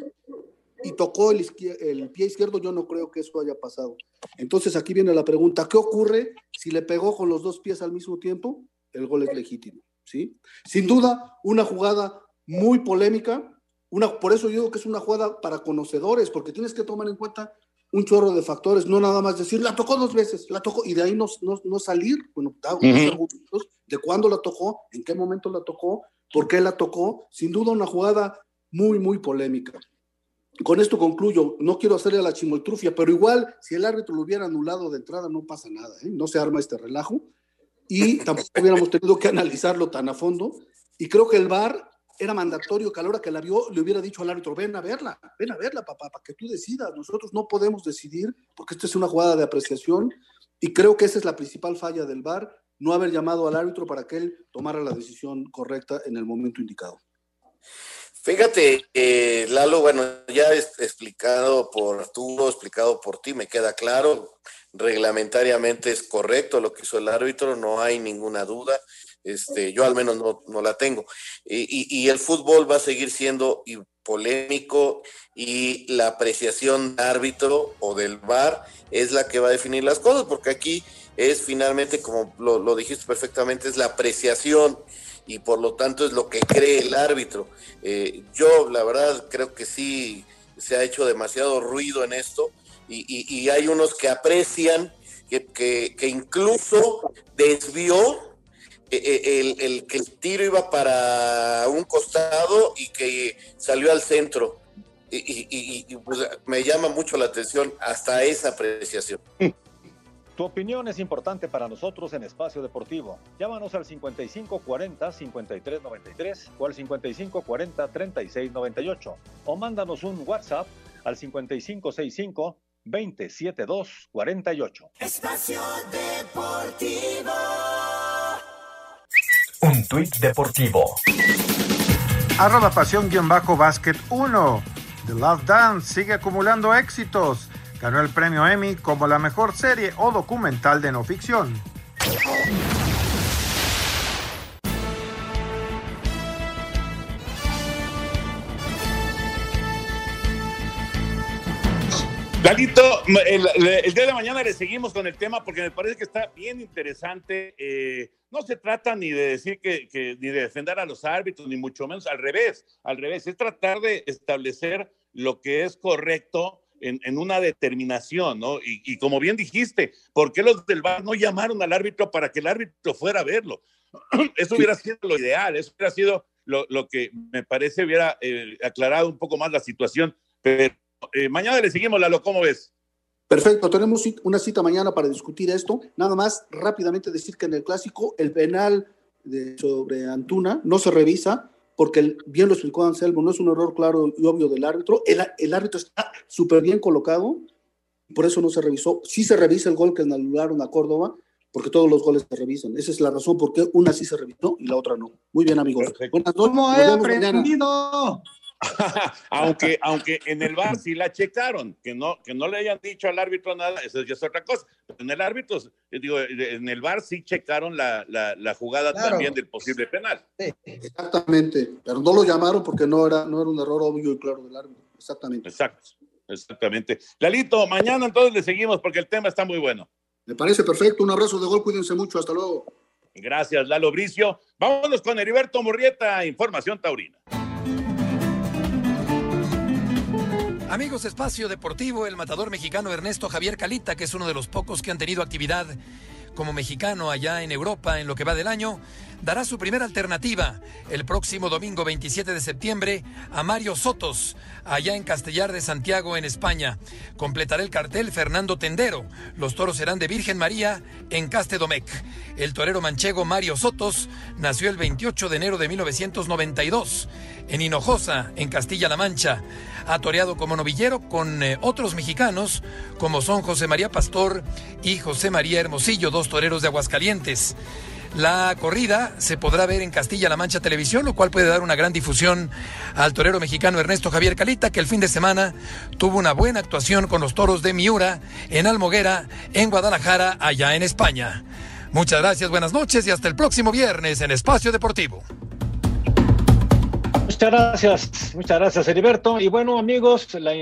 y tocó el, el, pie izquierdo, yo no creo que eso haya pasado. Entonces aquí viene la pregunta, ¿qué ocurre si le pegó con los dos pies al mismo tiempo? El gol es legítimo, ¿sí? Sin duda, una jugada muy polémica. Una, por eso yo digo que es una jugada para conocedores, porque tienes que tomar en cuenta un chorro de factores, no nada más decir, la tocó dos veces, la tocó, y de ahí no, no, salir, bueno, de cuándo la tocó, en qué momento la tocó, por qué la tocó, sin duda una jugada muy, muy polémica. Con esto concluyo, no quiero hacerle la chimoltrufia, pero igual, si el árbitro lo hubiera anulado de entrada, no pasa nada, ¿eh? no se arma este relajo, y tampoco hubiéramos tenido que analizarlo tan a fondo, y creo que el VAR era mandatorio que a la hora que la vio le hubiera dicho al árbitro, ven a verla, ven a verla, papá, para que tú decidas. Nosotros no podemos decidir porque esta es una jugada de apreciación y creo que esa es la principal falla del VAR, no haber llamado al árbitro para que él tomara la decisión correcta en el momento indicado. Fíjate, eh, Lalo, bueno, ya es explicado por Arturo, explicado por ti, me queda claro, reglamentariamente es correcto lo que hizo el árbitro, no hay ninguna duda. Este, yo al menos no, la tengo. Y, el fútbol va a seguir siendo polémico y la apreciación de árbitro o del VAR es la que va a definir las cosas, porque aquí es finalmente, como lo, dijiste perfectamente, es la apreciación y por lo tanto es lo que cree el árbitro. Eh, yo la verdad creo que sí se ha hecho demasiado ruido en esto y, hay unos que aprecian que, incluso desvió eh, eh, el, que el tiro iba para un costado y que salió al centro. Y, pues, me llama mucho la atención hasta esa apreciación. Tu opinión es importante para nosotros en Espacio Deportivo. Llámanos al 5540-5393 o al 5540-3698 o mándanos un WhatsApp al 5565-27248. Espacio Deportivo. Un tuit deportivo. Arroba pasión-básquet 1. The Last Dance sigue acumulando éxitos. Ganó el premio Emmy como la mejor serie o documental de no ficción. Galito, el, día de mañana le seguimos con el tema porque me parece que está bien interesante. Eh, no se trata ni de decir que, ni de defender a los árbitros, ni mucho menos al revés, al revés, es tratar de establecer lo que es correcto en, una determinación, ¿no? Y, como bien dijiste, ¿por qué los del VAR no llamaron al árbitro para que el árbitro fuera a verlo? [clears throat] Eso hubiera sido lo ideal, eso hubiera sido lo, que me parece hubiera eh, aclarado un poco más la situación, pero eh, mañana le seguimos, Lalo, ¿cómo ves? Perfecto, tenemos una cita mañana para discutir esto. Nada más rápidamente decir que en el clásico el penal de, sobre Antuna no se revisa porque bien lo explicó Anselmo, no es un error claro y obvio del árbitro. El, el árbitro está súper bien colocado, por eso no se revisó. Sí se revisa el gol que anularon a Córdoba, porque todos los goles se revisan. Esa es la razón por qué una sí se revisó y la otra no. Muy bien, amigos. Buenas noches. ¿Cómo he aprendido? [laughs] aunque, aunque en el bar sí la checaron, que no, que no le hayan dicho al árbitro nada, eso ya es otra cosa. Pero en el árbitro, digo, en el bar sí checaron la, la, jugada también del posible penal. Exactamente, pero no lo llamaron porque no era, no era un error obvio y claro del árbitro. Exactamente. Exacto, exactamente. Lalito, mañana entonces le seguimos porque el tema está muy bueno. Me parece perfecto. Un abrazo de gol, cuídense mucho. Hasta luego. Gracias, Lalo Bricio. Vámonos con Heriberto Murrieta, Información Taurina. Amigos, espacio deportivo, el matador mexicano Ernesto Javier Calita, que es uno de los pocos que han tenido actividad como mexicano allá en Europa en lo que va del año, dará su primera alternativa el próximo domingo 27 de septiembre a Mario Sotos, allá en Castellar de Santiago, en España. Completará el cartel Fernando Tendero. Los toros serán de Virgen María en Castedomec. El torero manchego Mario Sotos nació el 28 de enero de 1992 en Hinojosa, en Castilla-La Mancha. Ha toreado como novillero con eh, otros mexicanos, como son José María Pastor y José María Hermosillo, dos toreros de Aguascalientes. La corrida se podrá ver en Castilla-La Mancha Televisión, lo cual puede dar una gran difusión al torero mexicano Ernesto Javier Calita, que el fin de semana tuvo una buena actuación con los toros de Miura en Almoguera, en Guadalajara, allá en España. Muchas gracias, buenas noches y hasta el próximo viernes en Espacio Deportivo. Muchas gracias, muchas gracias, Heriberto. Y bueno, amigos, la,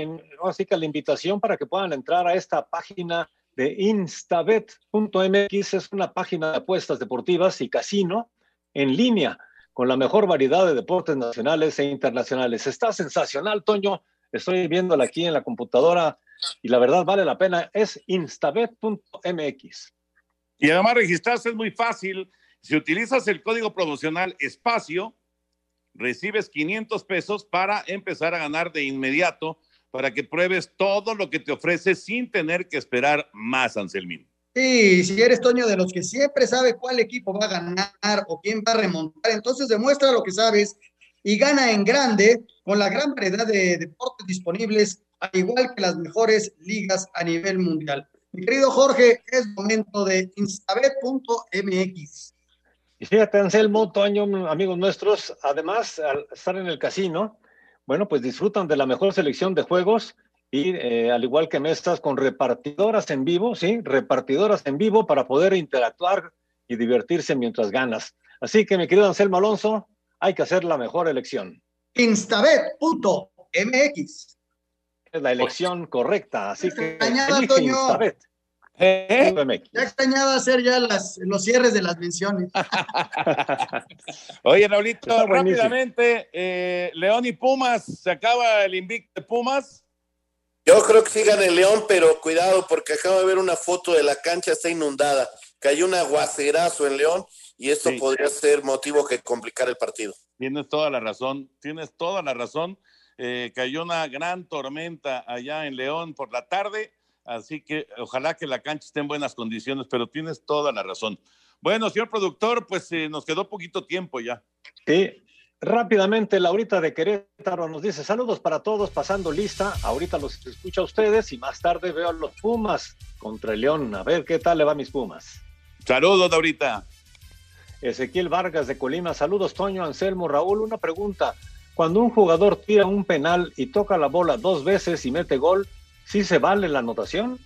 así que la invitación para que puedan entrar a esta página de instabet.mx es una página de apuestas deportivas y casino en línea con la mejor variedad de deportes nacionales e internacionales. Está sensacional, Toño. Estoy viéndola aquí en la computadora y la verdad vale la pena. Es instabet.mx. Y además registrarse es muy fácil. Si utilizas el código promocional espacio, recibes 500 pesos para empezar a ganar de inmediato para que pruebes todo lo que te ofrece sin tener que esperar más, Anselmín. Sí, si eres Toño de los que siempre sabe cuál equipo va a ganar o quién va a remontar, entonces demuestra lo que sabes y gana en grande con la gran variedad de deportes disponibles, al igual que las mejores ligas a nivel mundial. Mi querido Jorge, es momento de instabet.mx. Y fíjate, Anselmo, Toño, amigos nuestros, además, al estar en el casino, bueno, pues disfrutan de la mejor selección de juegos y eh, al igual que mesas con repartidoras en vivo, ¿sí? Repartidoras en vivo para poder interactuar y divertirse mientras ganas. Así que, mi querido Anselmo Alonso, hay que hacer la mejor elección. Instabet.mx. Es la elección correcta, así que Instabet. ¿Eh? Ya extrañaba hacer ya las, los cierres de las menciones. [laughs] Oye, Raulito, rápidamente, eh, León y Pumas, ¿se acaba el invicto de Pumas? Yo creo que sigan el León, pero cuidado porque acabo de ver una foto de la cancha, está inundada. Cayó un aguacerazo en León y esto podría ser motivo que complicar el partido. Tienes toda la razón, tienes toda la razón. Eh, cayó una gran tormenta allá en León por la tarde, así que ojalá que la cancha esté en buenas condiciones, pero tienes toda la razón. Bueno, señor productor, pues eh, nos quedó poquito tiempo ya. Sí, rápidamente, Laurita de Querétaro nos dice saludos para todos, pasando lista. Ahorita los escucha a ustedes y más tarde veo a los Pumas contra el León. A ver qué tal le va a mis Pumas. Saludos, Laurita. Ezequiel Vargas de Colima, saludos Toño, Anselmo, Raúl, una pregunta. Cuando un jugador tira un penal y toca la bola dos veces y mete gol, ¿sí se vale la anotación?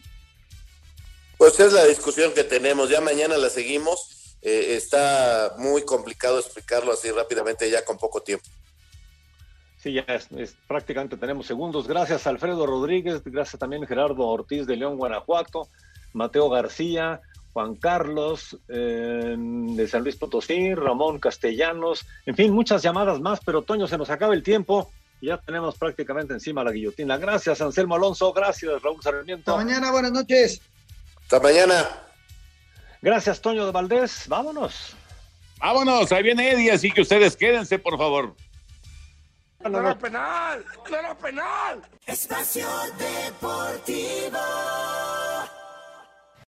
Pues es la discusión que tenemos, ya mañana la seguimos, eh, está muy complicado explicarlo así rápidamente ya con poco tiempo. Sí, ya es, prácticamente tenemos segundos. Gracias Alfredo Rodríguez, gracias también Gerardo Ortiz de León, Guanajuato, Mateo García, Juan Carlos eh, de San Luis Potosí, Ramón Castellanos, en fin, muchas llamadas más, pero Toño, se nos acaba el tiempo y ya tenemos prácticamente encima la guillotina. Gracias, Anselmo Alonso, gracias, Raúl Sarmiento. Hasta mañana, buenas noches. Hasta mañana. Gracias, Toño de Valdés, vámonos. Vámonos, ahí viene Eddie, así que ustedes quédense, por favor. ¡No era penal! ¡No era penal! Espacio Deportivo.